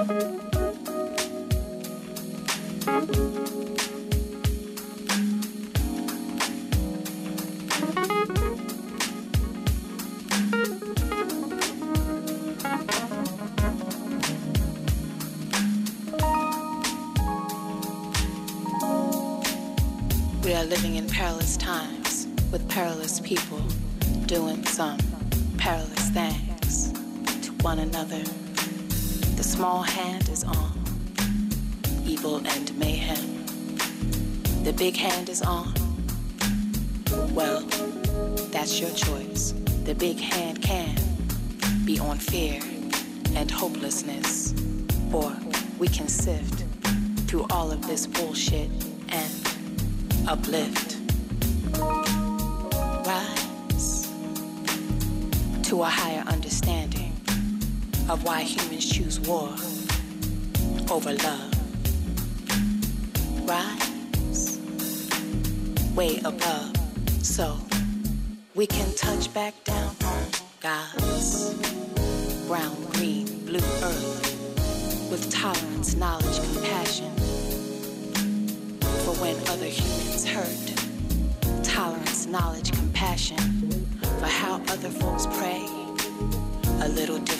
We are living in perilous times with perilous people doing some perilous things to one another. Small hand is on evil and mayhem. The big hand is on. Well, that's your choice. The big hand can be on fear and hopelessness, or we can sift through all of this bullshit and uplift. Rise to a higher of why humans choose war over love. Rise way above so we can touch back down on God's brown, green, blue earth with tolerance, knowledge, compassion for when other humans hurt. Tolerance, knowledge, compassion for how other folks pray. A little different.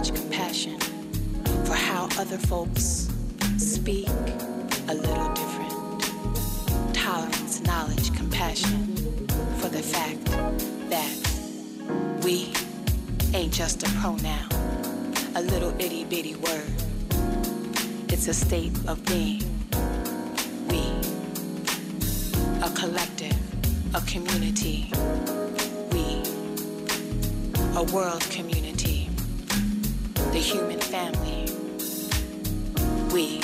Knowledge, compassion for how other folks speak. A little different. Tolerance, knowledge, compassion for the fact that we ain't just a pronoun, a little itty bitty word. It's a state of being. We, a collective, a community. We, a world community. The human family. We.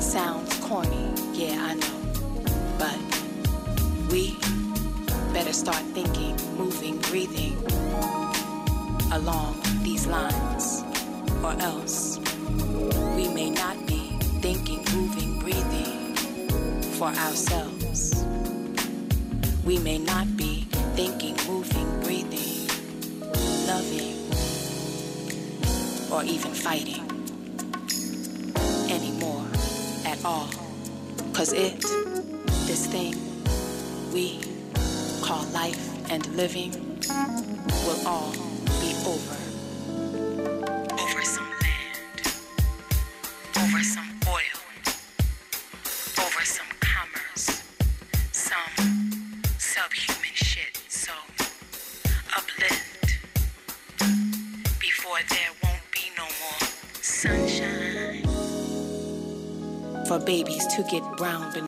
Sounds corny, yeah, I know. But we better start thinking, moving, breathing along these lines, or else we may not be thinking, moving, breathing for ourselves. We may not be thinking, moving, breathing, loving, or even fighting anymore at all. Cause it, this thing we call life and living, will all be over. Brown.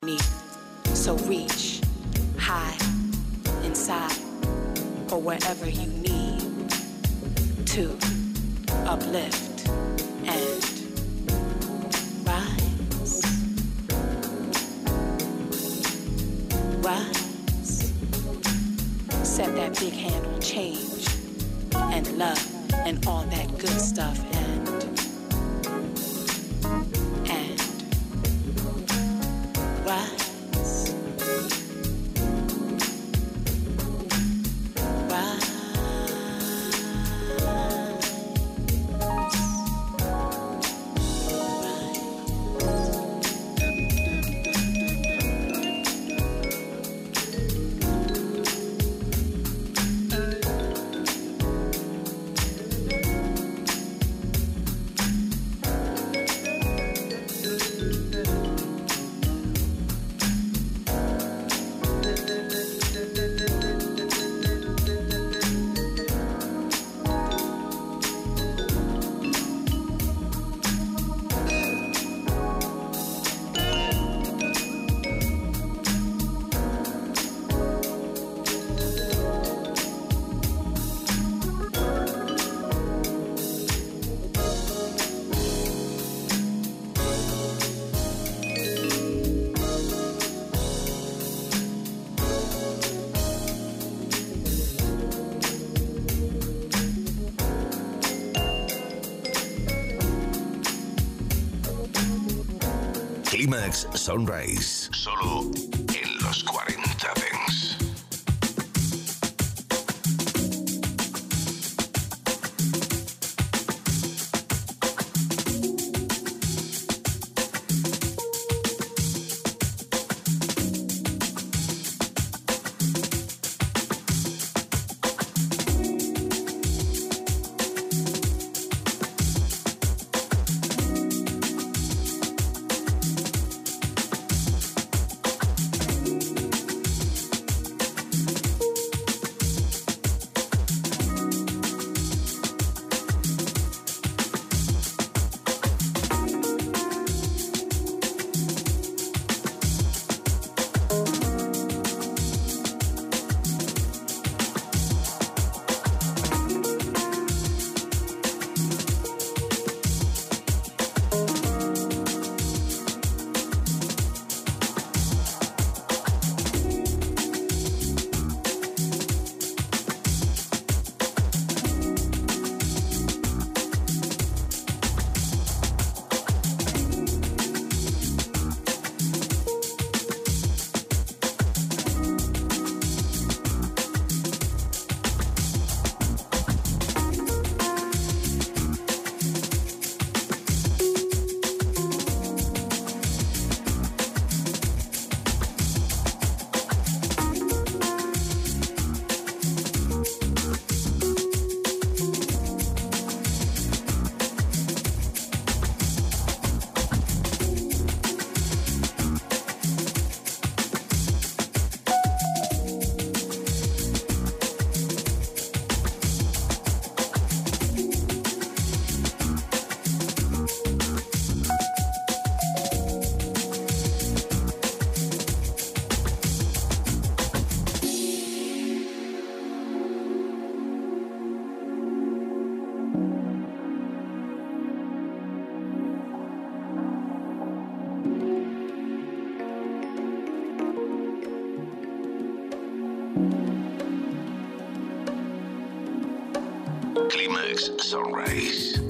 Climax Sunrise. Solo Alex Sunrise.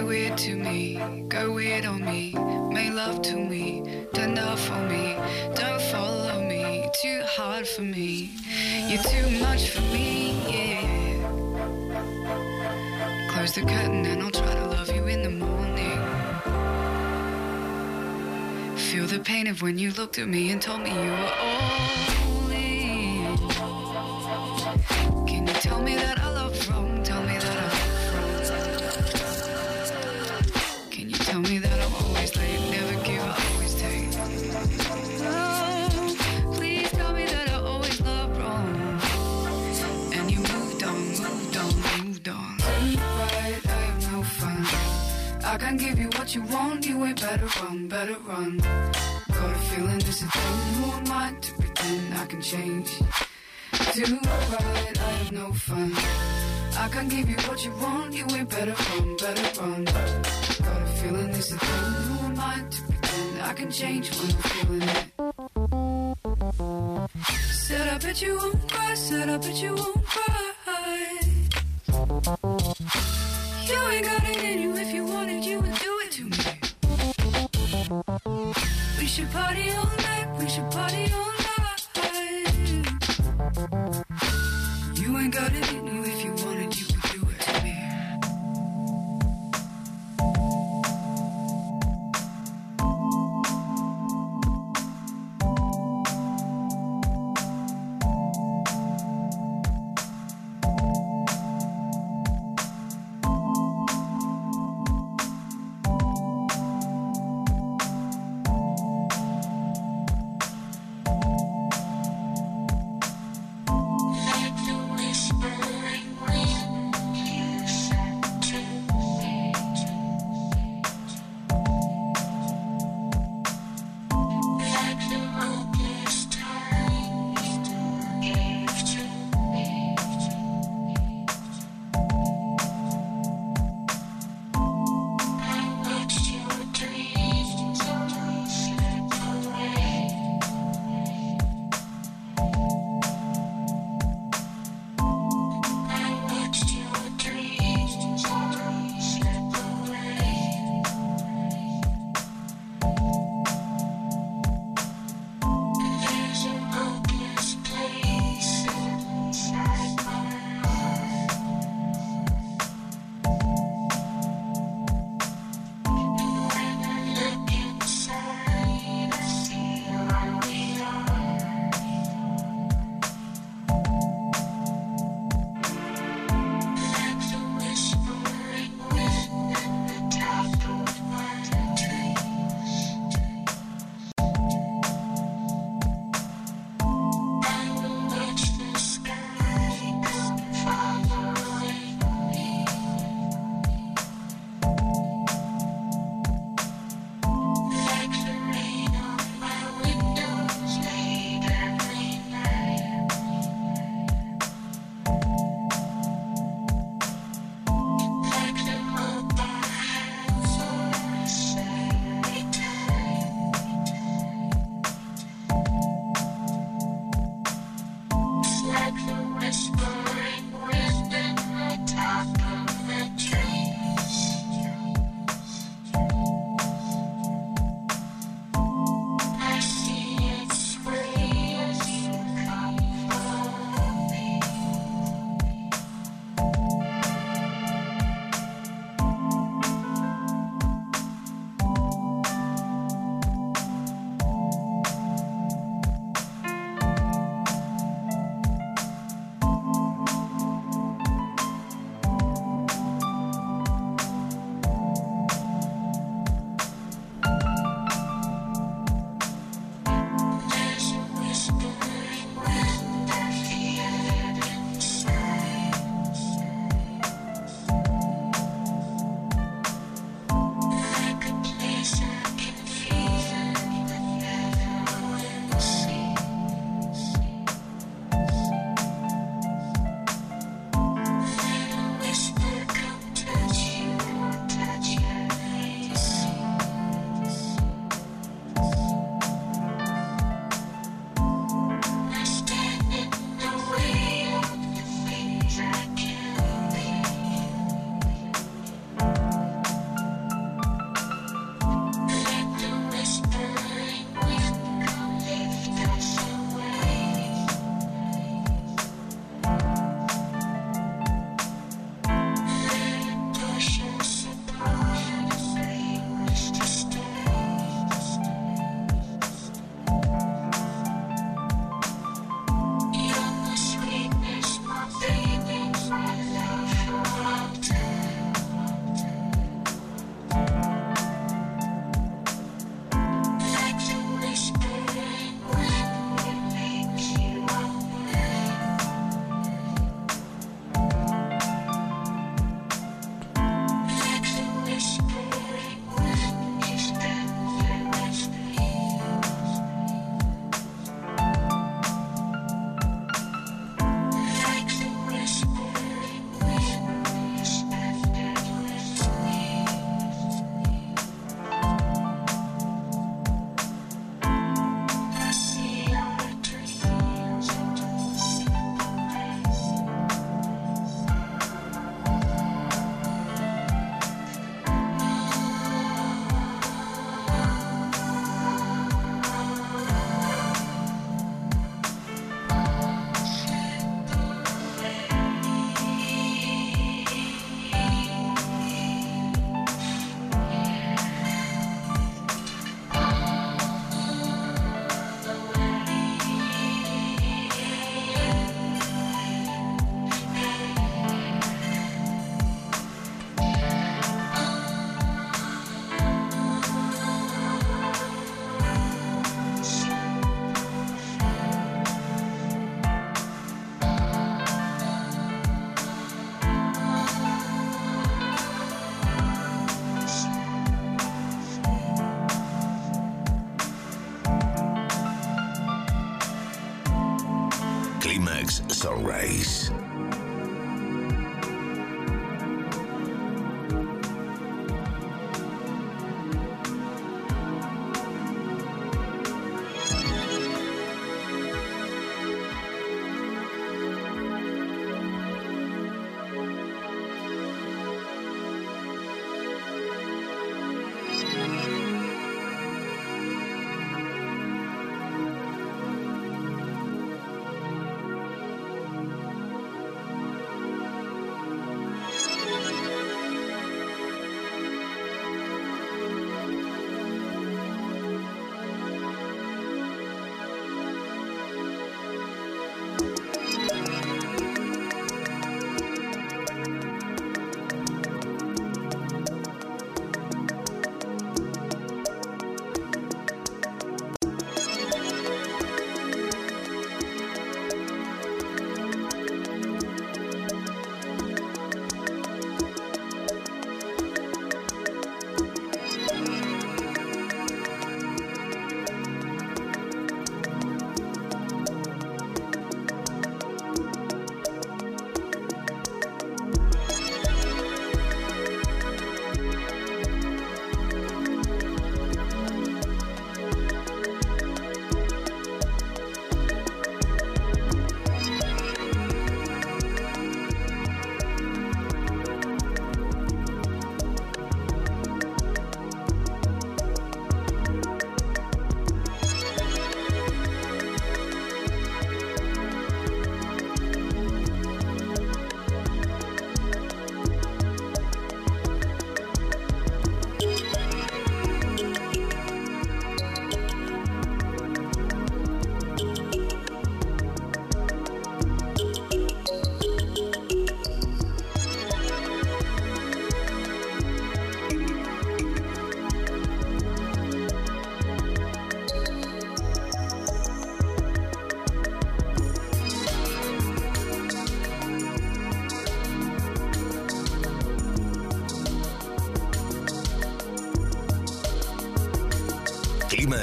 Go weird to me, go weird on me, make love to me, turn know for me, don't follow me, too hard for me, you're too much for me, yeah. Close the curtain and I'll try to love you in the morning. Feel the pain of when you looked at me and told me you were all. I give you what you want, you ain't better run, better run. Got a feeling this is a thing, who am I to pretend I can change when I'm feeling it? Said I bet you won't cry, said I bet you won't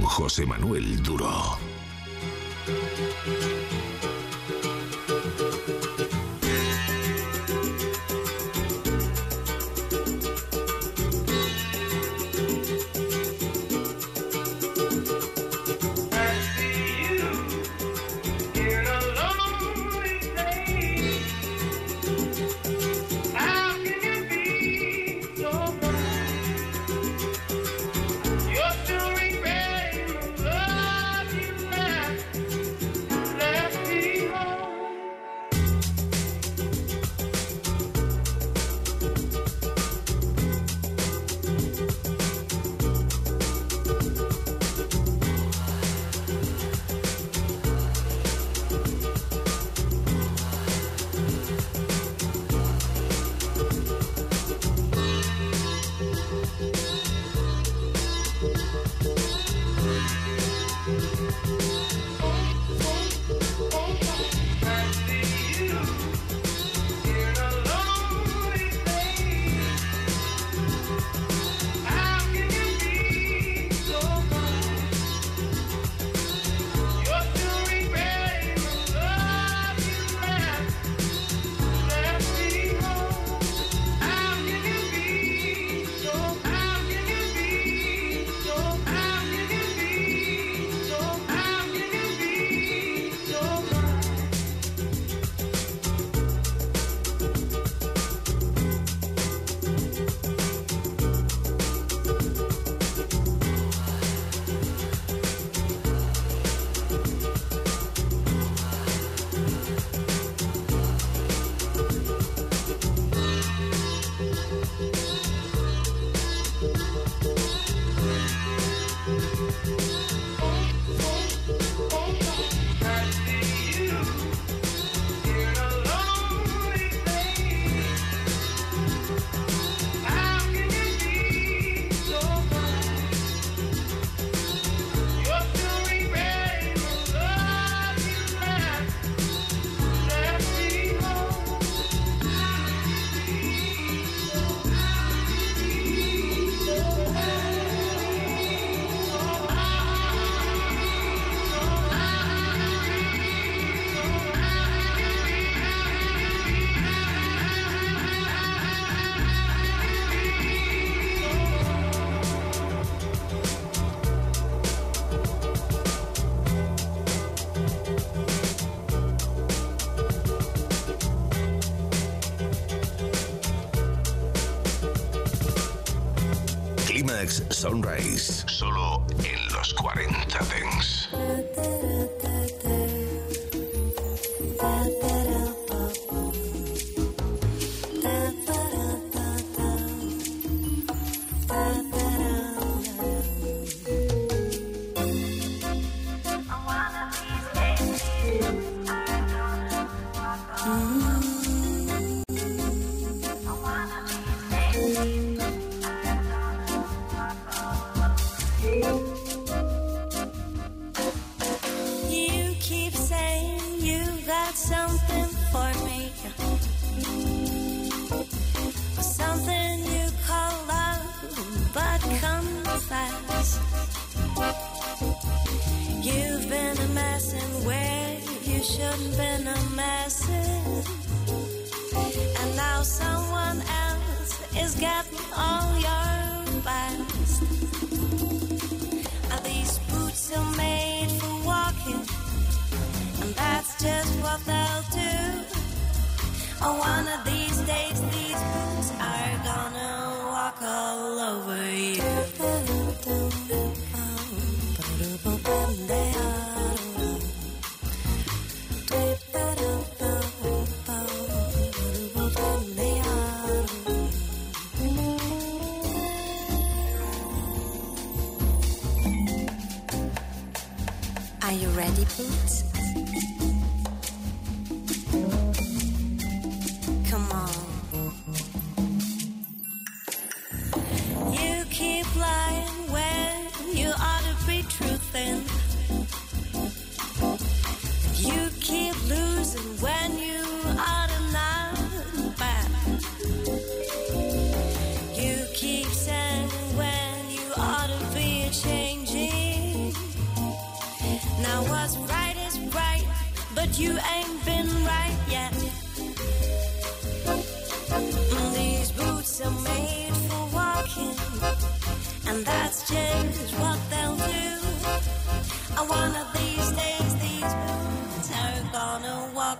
José Manuel Duro. Sunrise.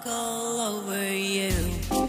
All over you.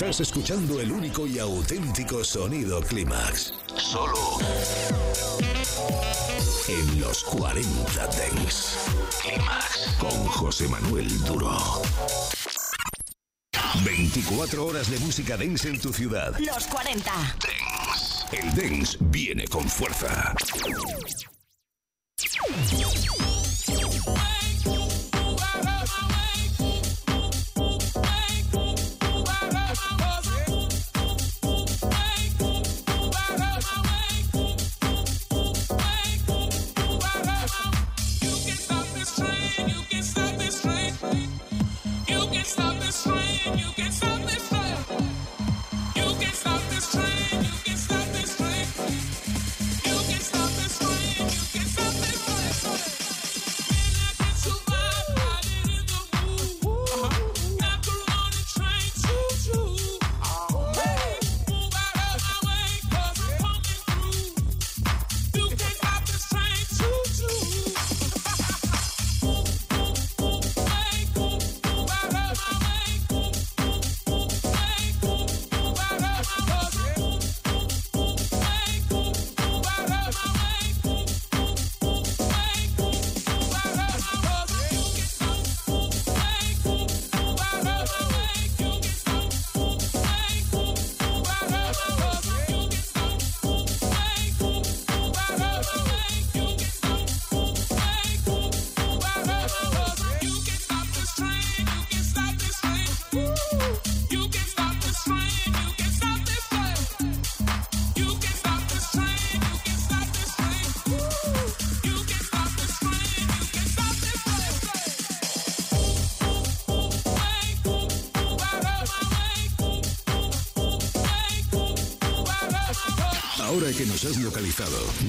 Estás escuchando el único y auténtico sonido Clímax. Solo en los 40 Dents. Clímax con José Manuel Duro. 24 horas de música dance en tu ciudad. Los 40. Dance. El dance viene con fuerza.